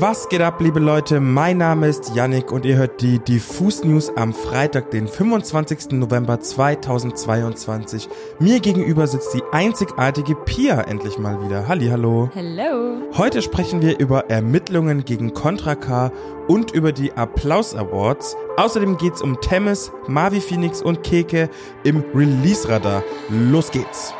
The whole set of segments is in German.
Was geht ab, liebe Leute? Mein Name ist Yannick und ihr hört die Diffus News am Freitag, den 25. November 2022. Mir gegenüber sitzt die einzigartige Pia endlich mal wieder. Halli, hallo. Hello. Heute sprechen wir über Ermittlungen gegen Contra K und über die Applaus Awards. Außerdem geht's um Temis, Mavi Phoenix und Keke im Release-Radar. Los geht's.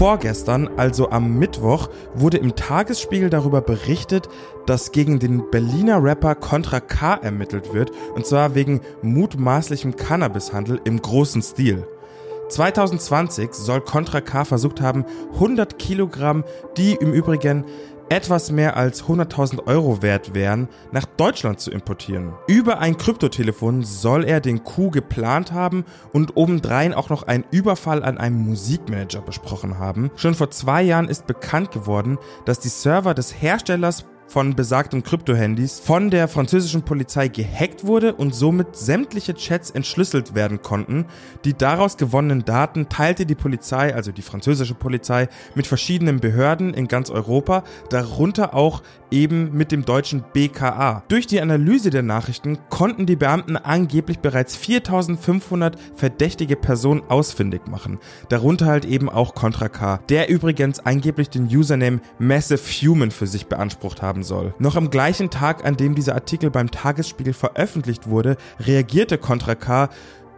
Vorgestern, also am Mittwoch, wurde im Tagesspiegel darüber berichtet, dass gegen den Berliner Rapper Contra K ermittelt wird, und zwar wegen mutmaßlichem Cannabishandel im großen Stil. 2020 soll Contra K versucht haben, 100 Kilogramm, die im Übrigen etwas mehr als 100.000 Euro wert wären, nach Deutschland zu importieren. Über ein Kryptotelefon soll er den Coup geplant haben und obendrein auch noch einen Überfall an einem Musikmanager besprochen haben. Schon vor zwei Jahren ist bekannt geworden, dass die Server des Herstellers von besagten Krypto-Handys von der französischen Polizei gehackt wurde und somit sämtliche Chats entschlüsselt werden konnten. Die daraus gewonnenen Daten teilte die Polizei, also die französische Polizei, mit verschiedenen Behörden in ganz Europa, darunter auch eben mit dem deutschen BKA. Durch die Analyse der Nachrichten konnten die Beamten angeblich bereits 4500 verdächtige Personen ausfindig machen, darunter halt eben auch Contra K, der übrigens angeblich den Username Massive Human für sich beansprucht haben soll. Noch am gleichen Tag, an dem dieser Artikel beim Tagesspiegel veröffentlicht wurde, reagierte Contra K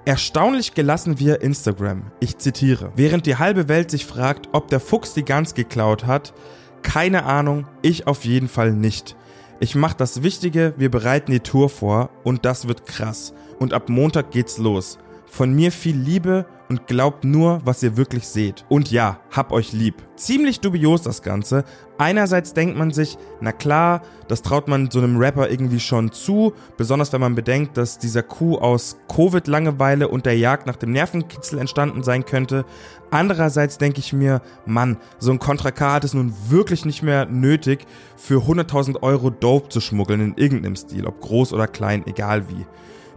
Erstaunlich gelassen via Instagram. Ich zitiere. Während die halbe Welt sich fragt, ob der Fuchs die Gans geklaut hat, keine Ahnung, ich auf jeden Fall nicht. Ich mach das Wichtige, wir bereiten die Tour vor und das wird krass. Und ab Montag geht's los. Von mir viel Liebe und glaubt nur, was ihr wirklich seht. Und ja, hab euch lieb. Ziemlich dubios das Ganze. Einerseits denkt man sich, na klar, das traut man so einem Rapper irgendwie schon zu, besonders wenn man bedenkt, dass dieser Coup aus Covid-Langeweile und der Jagd nach dem Nervenkitzel entstanden sein könnte. Andererseits denke ich mir, Mann, so ein Contra K hat es nun wirklich nicht mehr nötig, für 100.000 Euro Dope zu schmuggeln in irgendeinem Stil, ob groß oder klein, egal wie.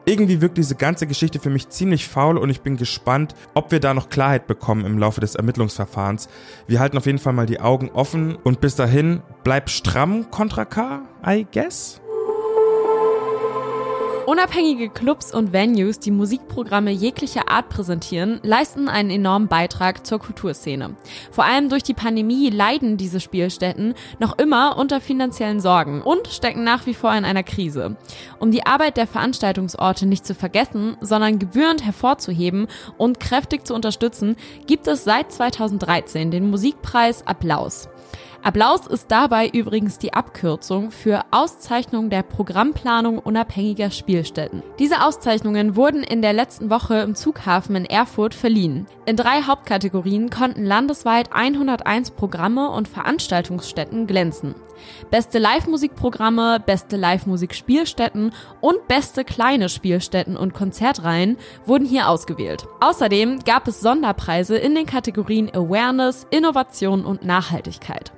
Irgendwie wirkt diese ganze Geschichte für mich ziemlich faul und ich bin gespannt, ob wir da noch Klarheit bekommen im Laufe des Ermittlungsverfahrens. Wir halten auf jeden Fall mal die Augen offen und bis dahin bleib stramm, Contra K, I guess. Unabhängige Clubs und Venues, die Musikprogramme jeglicher Art präsentieren, leisten einen enormen Beitrag zur Kulturszene. Vor allem durch die Pandemie leiden diese Spielstätten noch immer unter finanziellen Sorgen und stecken nach wie vor in einer Krise. Um die Arbeit der Veranstaltungsorte nicht zu vergessen, sondern gebührend hervorzuheben und kräftig zu unterstützen, gibt es seit 2013 den Musikpreis Applaus. Applaus ist dabei übrigens die Abkürzung für Auszeichnung der Programmplanung unabhängiger Spielstätten. Diese Auszeichnungen wurden in der letzten Woche im Zughafen in Erfurt verliehen. In drei Hauptkategorien konnten landesweit 101 Programme und Veranstaltungsstätten glänzen. Beste Live-Musikprogramme, beste Live-Musik-Spielstätten und beste kleine Spielstätten und Konzertreihen wurden hier ausgewählt. Außerdem gab es Sonderpreise in den Kategorien Awareness, Innovation und Nachhaltigkeit.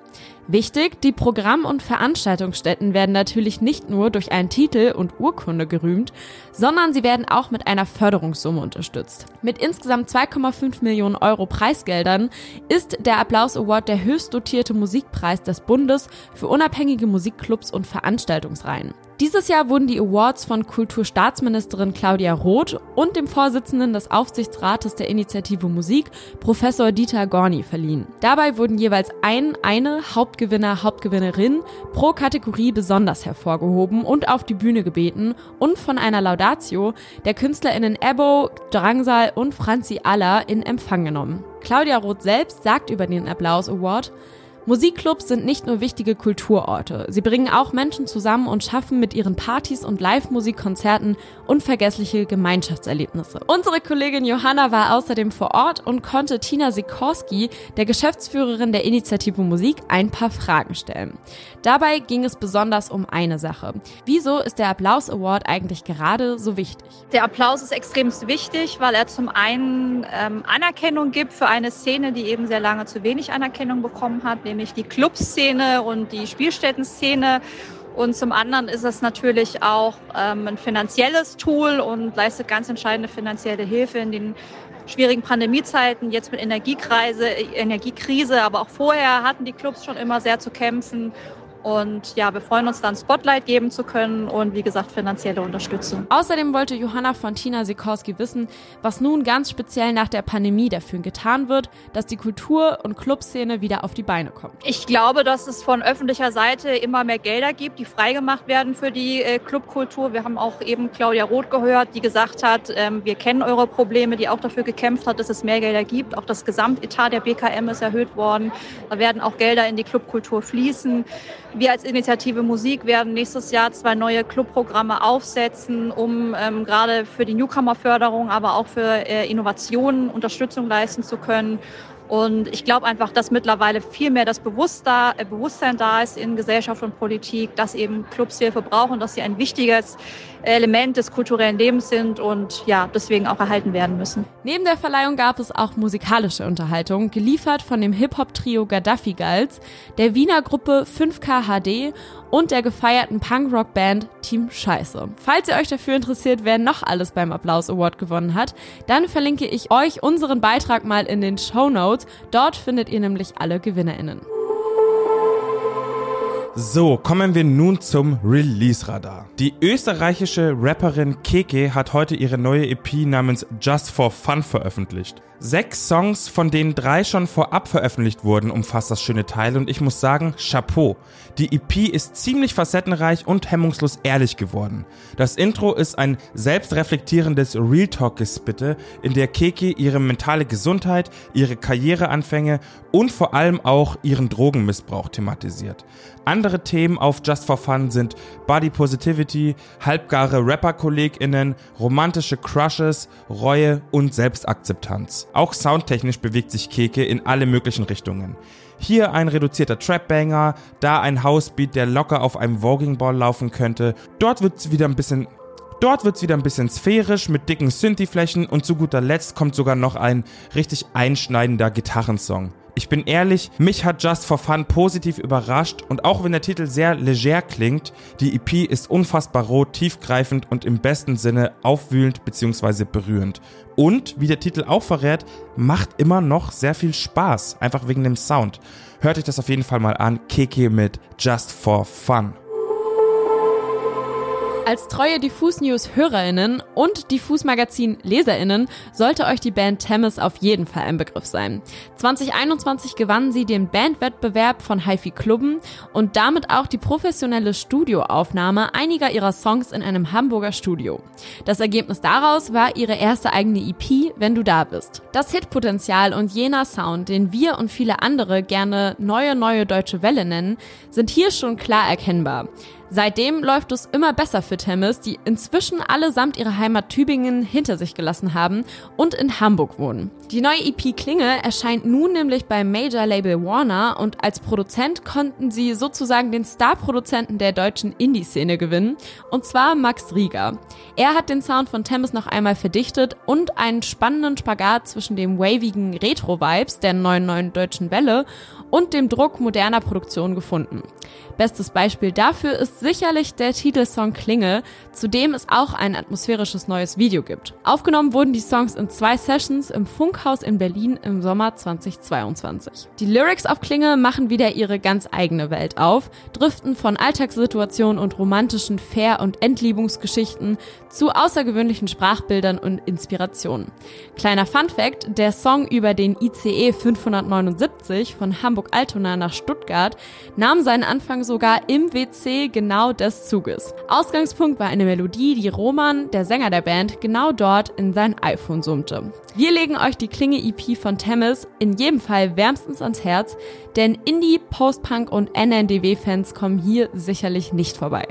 Wichtig, die Programm- und Veranstaltungsstätten werden natürlich nicht nur durch einen Titel und Urkunde gerühmt, sondern sie werden auch mit einer Förderungssumme unterstützt. Mit insgesamt 2,5 Millionen Euro Preisgeldern ist der Applaus Award der höchst dotierte Musikpreis des Bundes für unabhängige Musikclubs und Veranstaltungsreihen. Dieses Jahr wurden die Awards von Kulturstaatsministerin Claudia Roth und dem Vorsitzenden des Aufsichtsrates der Initiative Musik, Professor Dieter Gorni, verliehen. Dabei wurden jeweils ein, eine Hauptgewinner, Hauptgewinnerin pro Kategorie besonders hervorgehoben und auf die Bühne gebeten und von einer Laudatio der KünstlerInnen Ebo, Drangsal und Franzi Aller in Empfang genommen. Claudia Roth selbst sagt über den Applaus Award, Musikclubs sind nicht nur wichtige Kulturorte. Sie bringen auch Menschen zusammen und schaffen mit ihren Partys und Live-Musikkonzerten unvergessliche Gemeinschaftserlebnisse. Unsere Kollegin Johanna war außerdem vor Ort und konnte Tina Sikorski, der Geschäftsführerin der Initiative Musik, ein paar Fragen stellen. Dabei ging es besonders um eine Sache. Wieso ist der Applaus Award eigentlich gerade so wichtig? Der Applaus ist extremst wichtig, weil er zum einen ähm, Anerkennung gibt für eine Szene, die eben sehr lange zu wenig Anerkennung bekommen hat, nämlich die Clubszene und die Spielstättenszene. Und zum anderen ist es natürlich auch ähm, ein finanzielles Tool und leistet ganz entscheidende finanzielle Hilfe in den schwierigen Pandemiezeiten, jetzt mit Energiekreise, Energiekrise, aber auch vorher hatten die Clubs schon immer sehr zu kämpfen. Und ja, wir freuen uns dann, Spotlight geben zu können und wie gesagt finanzielle Unterstützung. Außerdem wollte Johanna Fontina Sikorski wissen, was nun ganz speziell nach der Pandemie dafür getan wird, dass die Kultur- und Clubszene wieder auf die Beine kommt. Ich glaube, dass es von öffentlicher Seite immer mehr Gelder gibt, die freigemacht werden für die äh, Clubkultur. Wir haben auch eben Claudia Roth gehört, die gesagt hat, ähm, wir kennen eure Probleme, die auch dafür gekämpft hat, dass es mehr Gelder gibt. Auch das Gesamtetat der BKM ist erhöht worden. Da werden auch Gelder in die Clubkultur fließen. Wir als Initiative Musik werden nächstes Jahr zwei neue Clubprogramme aufsetzen, um ähm, gerade für die Newcomer-Förderung, aber auch für äh, Innovationen Unterstützung leisten zu können. Und ich glaube einfach, dass mittlerweile viel mehr das äh, Bewusstsein da ist in Gesellschaft und Politik, dass eben Clubs Hilfe brauchen, dass sie ein wichtiges Element des kulturellen Lebens sind und ja, deswegen auch erhalten werden müssen. Neben der Verleihung gab es auch musikalische Unterhaltung, geliefert von dem Hip-Hop-Trio Gaddafi Girls, der Wiener Gruppe 5K HD und der gefeierten Punkrock-Band Team Scheiße. Falls ihr euch dafür interessiert, wer noch alles beim Applaus Award gewonnen hat, dann verlinke ich euch unseren Beitrag mal in den Show Notes. Dort findet ihr nämlich alle GewinnerInnen. So, kommen wir nun zum Release-Radar. Die österreichische Rapperin Keke hat heute ihre neue EP namens Just for Fun veröffentlicht. Sechs Songs, von denen drei schon vorab veröffentlicht wurden, umfasst das schöne Teil und ich muss sagen, Chapeau. Die EP ist ziemlich facettenreich und hemmungslos ehrlich geworden. Das Intro ist ein selbstreflektierendes Real Talk-Gespitte, in der Keke ihre mentale Gesundheit, ihre Karriereanfänge und vor allem auch ihren Drogenmissbrauch thematisiert. Andere Themen auf Just for Fun sind Body Positivity, halbgare Rapper-KollegInnen, romantische Crushes, Reue und Selbstakzeptanz. Auch soundtechnisch bewegt sich Keke in alle möglichen Richtungen. Hier ein reduzierter Trap-Banger, da ein Housebeat, der locker auf einem Voging Ball laufen könnte. Dort wird's wieder ein bisschen Dort wird's wieder ein bisschen sphärisch mit dicken Synthi-Flächen und zu guter Letzt kommt sogar noch ein richtig einschneidender Gitarrensong. Ich bin ehrlich, mich hat Just for Fun positiv überrascht und auch wenn der Titel sehr leger klingt, die EP ist unfassbar rot, tiefgreifend und im besten Sinne aufwühlend bzw. berührend. Und, wie der Titel auch verrät, macht immer noch sehr viel Spaß, einfach wegen dem Sound. Hört euch das auf jeden Fall mal an, Keke mit Just for Fun. Als treue Diffus News Hörerinnen und Diffus Magazin Leserinnen sollte euch die Band Temis auf jeden Fall ein Begriff sein. 2021 gewannen sie den Bandwettbewerb von HiFi Klubben und damit auch die professionelle Studioaufnahme einiger ihrer Songs in einem Hamburger Studio. Das Ergebnis daraus war ihre erste eigene EP, Wenn du da bist. Das Hitpotenzial und jener Sound, den wir und viele andere gerne neue neue deutsche Welle nennen, sind hier schon klar erkennbar. Seitdem läuft es immer besser für Temmes, die inzwischen allesamt ihre Heimat Tübingen hinter sich gelassen haben und in Hamburg wohnen. Die neue EP Klinge erscheint nun nämlich beim Major Label Warner und als Produzent konnten sie sozusagen den Star-Produzenten der deutschen Indie-Szene gewinnen, und zwar Max Rieger. Er hat den Sound von Temmes noch einmal verdichtet und einen spannenden Spagat zwischen dem wavigen Retro-Vibes der neuen neuen deutschen Welle und dem Druck moderner Produktion gefunden. Bestes Beispiel dafür ist sicherlich der Titelsong Klinge, zu dem es auch ein atmosphärisches neues Video gibt. Aufgenommen wurden die Songs in zwei Sessions im Funkhaus in Berlin im Sommer 2022. Die Lyrics auf Klinge machen wieder ihre ganz eigene Welt auf, driften von Alltagssituationen und romantischen Fair- und Entliebungsgeschichten zu außergewöhnlichen Sprachbildern und Inspirationen. Kleiner Fun Fact, der Song über den ICE 579 von Hamburg-Altona nach Stuttgart nahm seinen Anfang sogar im WC genau des Zuges. Ausgangspunkt war eine Melodie, die Roman, der Sänger der Band, genau dort in sein iPhone summte. Wir legen euch die Klinge-EP von Temis in jedem Fall wärmstens ans Herz, denn Indie, Post-Punk und NNDW-Fans kommen hier sicherlich nicht vorbei.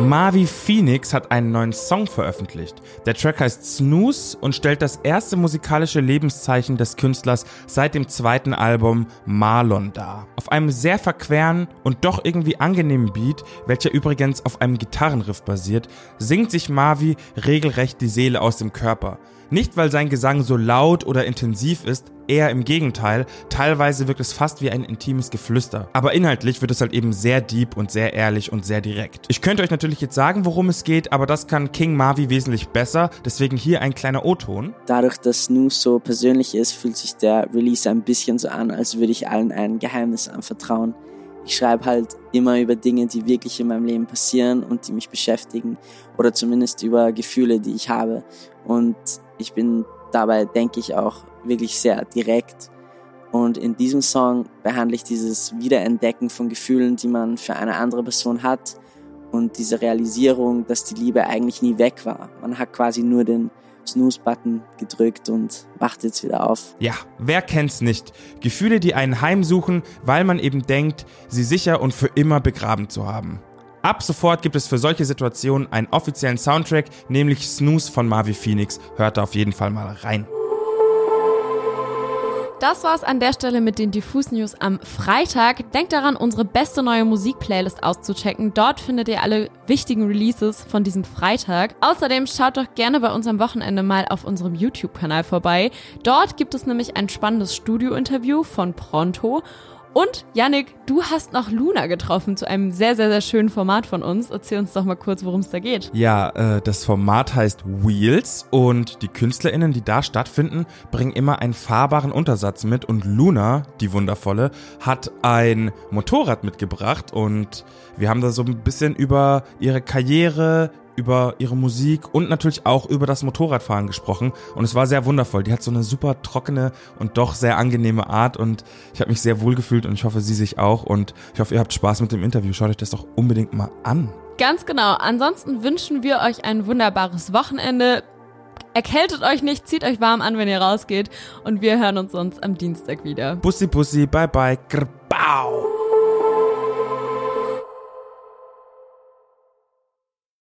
Marvi Phoenix hat einen neuen Song veröffentlicht. Der Track heißt Snooze und stellt das erste musikalische Lebenszeichen des Künstlers seit dem zweiten Album Marlon dar. Auf einem sehr verqueren und doch irgendwie angenehmen Beat, welcher übrigens auf einem Gitarrenriff basiert, singt sich Marvi regelrecht die Seele aus dem Körper. Nicht, weil sein Gesang so laut oder intensiv ist, eher im Gegenteil. Teilweise wirkt es fast wie ein intimes Geflüster. Aber inhaltlich wird es halt eben sehr deep und sehr ehrlich und sehr direkt. Ich könnte euch natürlich jetzt sagen, worum es geht, aber das kann King Marvi wesentlich besser. Deswegen hier ein kleiner O-Ton. Dadurch, dass Snooze so persönlich ist, fühlt sich der Release ein bisschen so an, als würde ich allen ein Geheimnis anvertrauen. Ich schreibe halt immer über Dinge, die wirklich in meinem Leben passieren und die mich beschäftigen oder zumindest über Gefühle, die ich habe. Und ich bin dabei, denke ich, auch wirklich sehr direkt. Und in diesem Song behandle ich dieses Wiederentdecken von Gefühlen, die man für eine andere Person hat und diese Realisierung, dass die Liebe eigentlich nie weg war. Man hat quasi nur den Snooze-Button gedrückt und wacht jetzt wieder auf. Ja, wer kennt's nicht? Gefühle, die einen heimsuchen, weil man eben denkt, sie sicher und für immer begraben zu haben. Ab sofort gibt es für solche Situationen einen offiziellen Soundtrack, nämlich Snooze von Marvi Phoenix. Hört da auf jeden Fall mal rein. Das war's an der Stelle mit den Diffus News am Freitag. Denkt daran, unsere beste neue Musikplaylist auszuchecken. Dort findet ihr alle wichtigen Releases von diesem Freitag. Außerdem schaut doch gerne bei uns am Wochenende mal auf unserem YouTube-Kanal vorbei. Dort gibt es nämlich ein spannendes Studio-Interview von Pronto und Yannick, du hast noch Luna getroffen zu einem sehr, sehr, sehr schönen Format von uns. Erzähl uns doch mal kurz, worum es da geht. Ja, äh, das Format heißt Wheels und die KünstlerInnen, die da stattfinden, bringen immer einen fahrbaren Untersatz mit und Luna, die wundervolle, hat ein Motorrad mitgebracht und wir haben da so ein bisschen über ihre Karriere, über ihre Musik und natürlich auch über das Motorradfahren gesprochen und es war sehr wundervoll. Die hat so eine super trockene und doch sehr angenehme Art und ich habe mich sehr wohl gefühlt und ich hoffe, sie sich auch und ich hoffe, ihr habt Spaß mit dem Interview. Schaut euch das doch unbedingt mal an. Ganz genau. Ansonsten wünschen wir euch ein wunderbares Wochenende. Erkältet euch nicht, zieht euch warm an, wenn ihr rausgeht und wir hören uns sonst am Dienstag wieder. Bussi, bussi, bye bye, grbau.